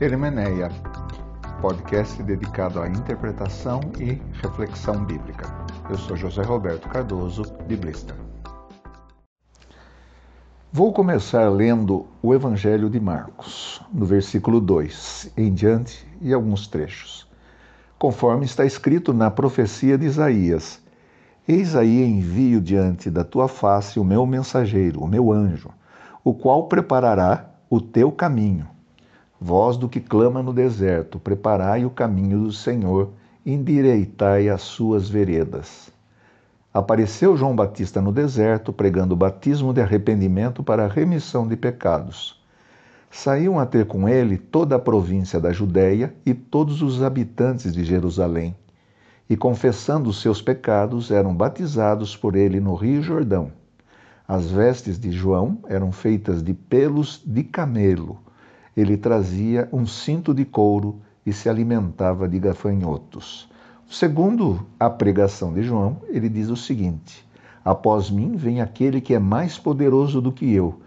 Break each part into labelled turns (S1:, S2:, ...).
S1: Hermeneia, podcast dedicado à interpretação e reflexão bíblica. Eu sou José Roberto Cardoso, biblista. Vou começar lendo o Evangelho de Marcos, no versículo 2 em diante e alguns trechos. Conforme está escrito na profecia de Isaías: Eis aí envio diante da tua face o meu mensageiro, o meu anjo, o qual preparará o teu caminho. Voz do que clama no deserto, preparai o caminho do Senhor, endireitai as suas veredas. Apareceu João Batista no deserto, pregando o batismo de arrependimento para a remissão de pecados. Saíam a ter com ele toda a província da Judéia e todos os habitantes de Jerusalém, e confessando os seus pecados, eram batizados por ele no Rio Jordão. As vestes de João eram feitas de pelos de camelo ele trazia um cinto de couro e se alimentava de gafanhotos. Segundo a pregação de João, ele diz o seguinte: Após mim vem aquele que é mais poderoso do que eu.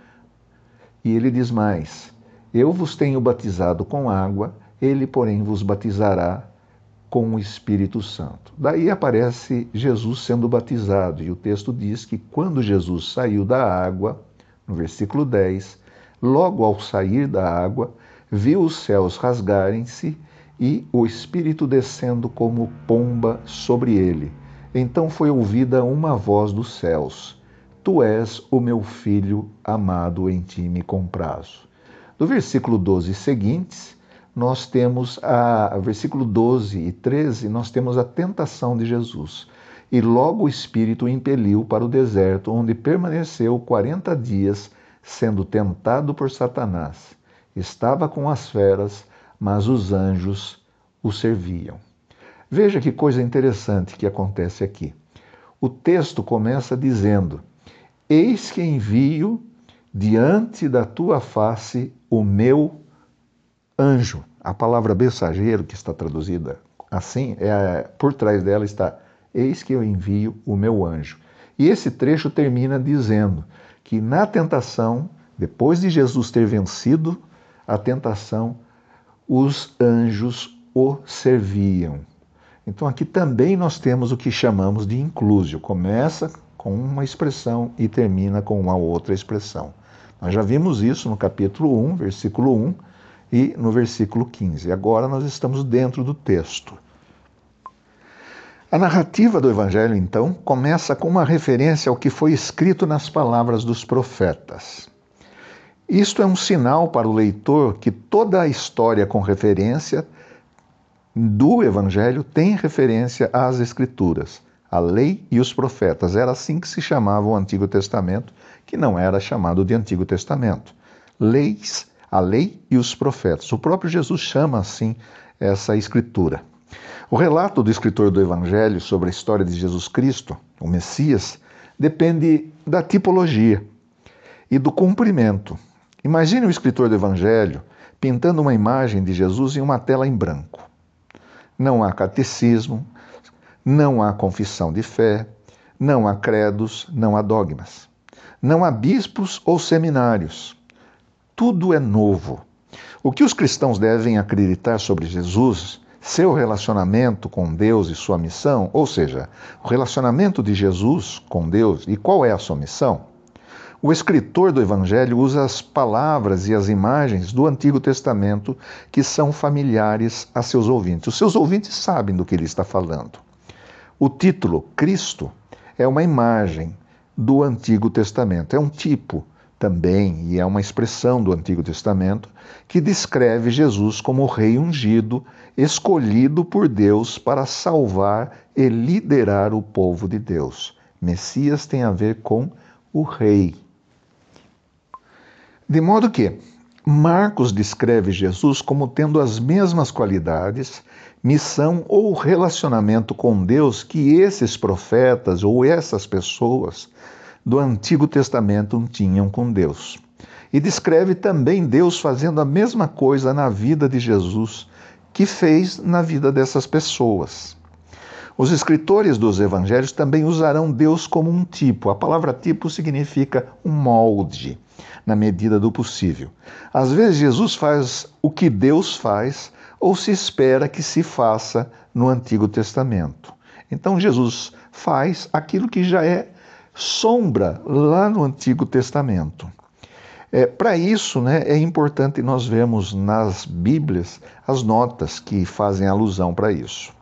S1: E ele diz mais: Eu vos tenho batizado com água, ele, porém, vos batizará com o Espírito Santo. Daí aparece Jesus sendo batizado, e o texto diz que quando Jesus saiu da água, no versículo 10, Logo ao sair da água, viu os céus rasgarem-se e o Espírito descendo como pomba sobre ele. Então foi ouvida uma voz dos céus: Tu és o meu filho amado, em ti me comprazo. Do versículo 12 seguintes, nós temos a versículo 12 e 13, nós temos a tentação de Jesus. E logo o Espírito o impeliu para o deserto, onde permaneceu quarenta dias sendo tentado por Satanás. Estava com as feras, mas os anjos o serviam. Veja que coisa interessante que acontece aqui. O texto começa dizendo: Eis que envio diante da tua face o meu anjo. A palavra mensageiro, que está traduzida assim, é, por trás dela está: Eis que eu envio o meu anjo. E esse trecho termina dizendo: que na tentação, depois de Jesus ter vencido a tentação, os anjos o serviam. Então aqui também nós temos o que chamamos de inclusio. Começa com uma expressão e termina com uma outra expressão. Nós já vimos isso no capítulo 1, versículo 1 e no versículo 15. Agora nós estamos dentro do texto. A narrativa do Evangelho, então, começa com uma referência ao que foi escrito nas palavras dos profetas. Isto é um sinal para o leitor que toda a história com referência do Evangelho tem referência às Escrituras, a lei e os profetas. Era assim que se chamava o Antigo Testamento, que não era chamado de Antigo Testamento. Leis, a lei e os profetas. O próprio Jesus chama assim essa escritura. O relato do escritor do Evangelho sobre a história de Jesus Cristo, o Messias, depende da tipologia e do cumprimento. Imagine o escritor do Evangelho pintando uma imagem de Jesus em uma tela em branco. Não há catecismo, não há confissão de fé, não há credos, não há dogmas. Não há bispos ou seminários. Tudo é novo. O que os cristãos devem acreditar sobre Jesus seu relacionamento com Deus e sua missão, ou seja, o relacionamento de Jesus com Deus e qual é a sua missão? O escritor do Evangelho usa as palavras e as imagens do Antigo Testamento que são familiares a seus ouvintes. Os seus ouvintes sabem do que ele está falando. O título Cristo é uma imagem do Antigo Testamento, é um tipo também, e é uma expressão do Antigo Testamento, que descreve Jesus como o rei ungido, escolhido por Deus para salvar e liderar o povo de Deus. Messias tem a ver com o rei. De modo que Marcos descreve Jesus como tendo as mesmas qualidades, missão ou relacionamento com Deus que esses profetas ou essas pessoas do Antigo Testamento tinham com Deus. E descreve também Deus fazendo a mesma coisa na vida de Jesus que fez na vida dessas pessoas. Os escritores dos evangelhos também usarão Deus como um tipo. A palavra tipo significa um molde. na medida do possível. Às vezes, Jesus faz o que Deus faz ou se espera que se faça no Antigo Testamento. Então, Jesus faz aquilo que já é sombra lá no Antigo Testamento. É, Para isso, né, é importante nós vermos nas Bíblias as notas que fazem alusão para isso.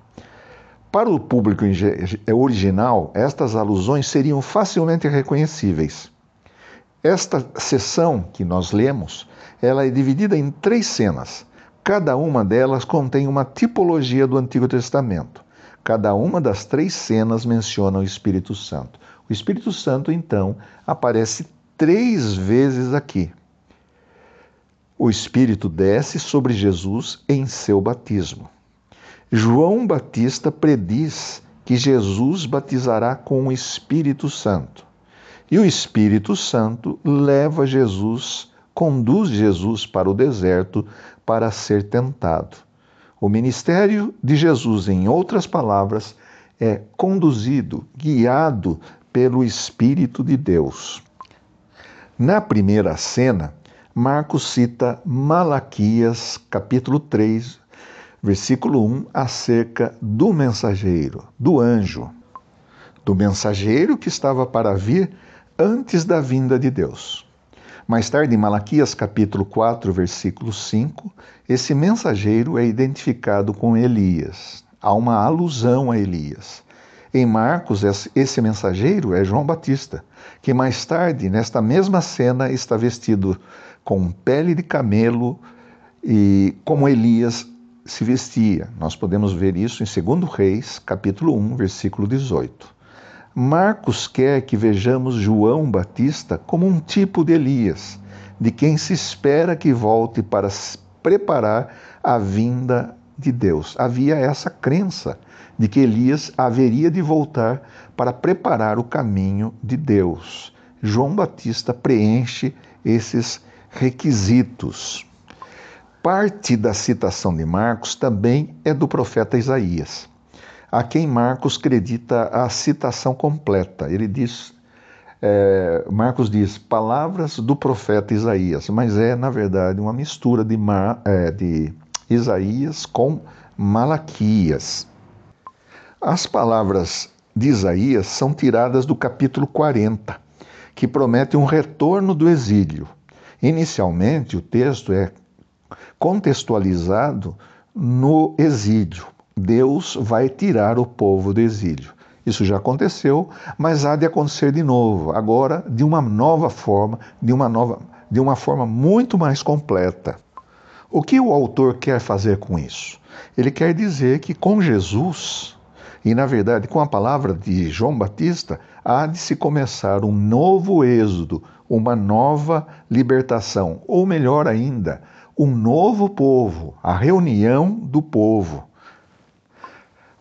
S1: Para o público é, original, estas alusões seriam facilmente reconhecíveis. Esta sessão que nós lemos, ela é dividida em três cenas. Cada uma delas contém uma tipologia do Antigo Testamento. Cada uma das três cenas menciona o Espírito Santo. O Espírito Santo, então, aparece três vezes aqui. O Espírito desce sobre Jesus em seu batismo. João Batista prediz que Jesus batizará com o Espírito Santo. E o Espírito Santo leva Jesus, conduz Jesus para o deserto para ser tentado. O ministério de Jesus, em outras palavras, é conduzido, guiado pelo Espírito de Deus. Na primeira cena, Marcos cita Malaquias, capítulo 3, versículo 1, acerca do mensageiro, do anjo, do mensageiro que estava para vir antes da vinda de Deus. Mais tarde, em Malaquias capítulo 4, versículo 5, esse mensageiro é identificado com Elias. Há uma alusão a Elias. Em Marcos, esse mensageiro é João Batista, que mais tarde, nesta mesma cena, está vestido com pele de camelo e como Elias se vestia. Nós podemos ver isso em 2 Reis, capítulo 1, versículo 18. Marcos quer que vejamos João Batista como um tipo de Elias, de quem se espera que volte para preparar a vinda de Deus. Havia essa crença de que Elias haveria de voltar para preparar o caminho de Deus. João Batista preenche esses requisitos. Parte da citação de Marcos também é do profeta Isaías, a quem Marcos acredita a citação completa. Ele diz, é, Marcos diz, palavras do profeta Isaías, mas é, na verdade, uma mistura de, Mar, é, de Isaías com Malaquias. As palavras de Isaías são tiradas do capítulo 40, que promete um retorno do exílio. Inicialmente, o texto é contextualizado no exílio. Deus vai tirar o povo do exílio. Isso já aconteceu, mas há de acontecer de novo, agora de uma nova forma, de uma nova, de uma forma muito mais completa. O que o autor quer fazer com isso? Ele quer dizer que com Jesus e, na verdade, com a palavra de João Batista, há de se começar um novo êxodo, uma nova libertação, ou melhor ainda, um novo povo, a reunião do povo.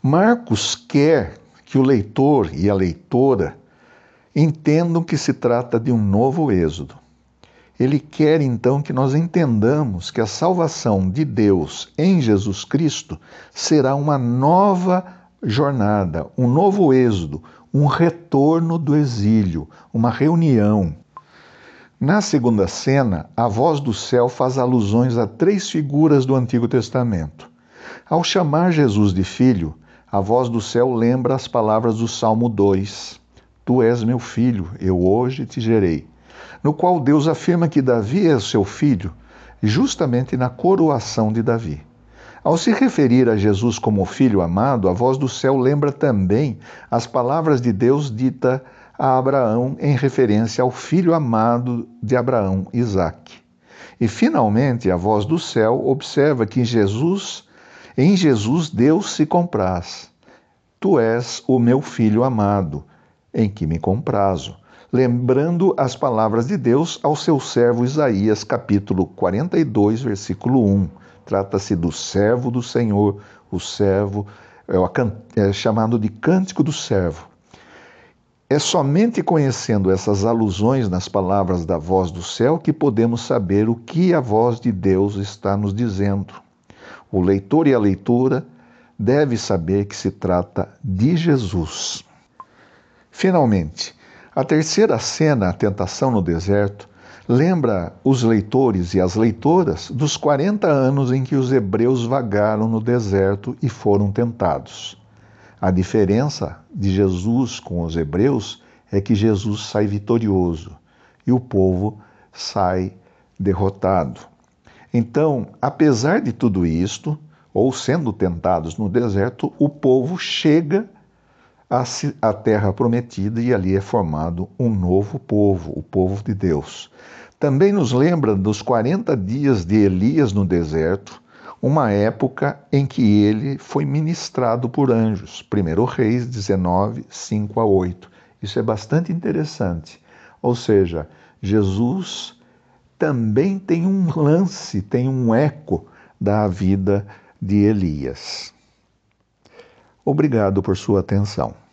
S1: Marcos quer que o leitor e a leitora entendam que se trata de um novo êxodo. Ele quer então que nós entendamos que a salvação de Deus em Jesus Cristo será uma nova jornada, um novo êxodo, um retorno do exílio, uma reunião. Na segunda cena, a voz do céu faz alusões a três figuras do Antigo Testamento. Ao chamar Jesus de filho, a voz do céu lembra as palavras do Salmo 2: Tu és meu filho, eu hoje te gerei. No qual Deus afirma que Davi é seu filho, justamente na coroação de Davi. Ao se referir a Jesus como filho amado, a voz do céu lembra também as palavras de Deus dita a Abraão em referência ao filho amado de Abraão, Isaque. E finalmente a voz do céu observa que em Jesus, em Jesus Deus se compraz. Tu és o meu filho amado, em que me comprazo. Lembrando as palavras de Deus ao seu servo Isaías, capítulo 42, versículo 1 Trata-se do servo do Senhor, o servo é, é chamado de cântico do servo. É somente conhecendo essas alusões nas palavras da voz do céu que podemos saber o que a voz de Deus está nos dizendo. O leitor e a leitora deve saber que se trata de Jesus. Finalmente, a terceira cena, a tentação no deserto, lembra os leitores e as leitoras dos 40 anos em que os hebreus vagaram no deserto e foram tentados. A diferença de Jesus com os hebreus é que Jesus sai vitorioso e o povo sai derrotado. Então, apesar de tudo isto, ou sendo tentados no deserto, o povo chega à terra prometida e ali é formado um novo povo, o povo de Deus. Também nos lembra dos 40 dias de Elias no deserto, uma época em que ele foi ministrado por anjos. 1 Reis 19, 5 a 8. Isso é bastante interessante. Ou seja, Jesus também tem um lance, tem um eco da vida de Elias. Obrigado por sua atenção.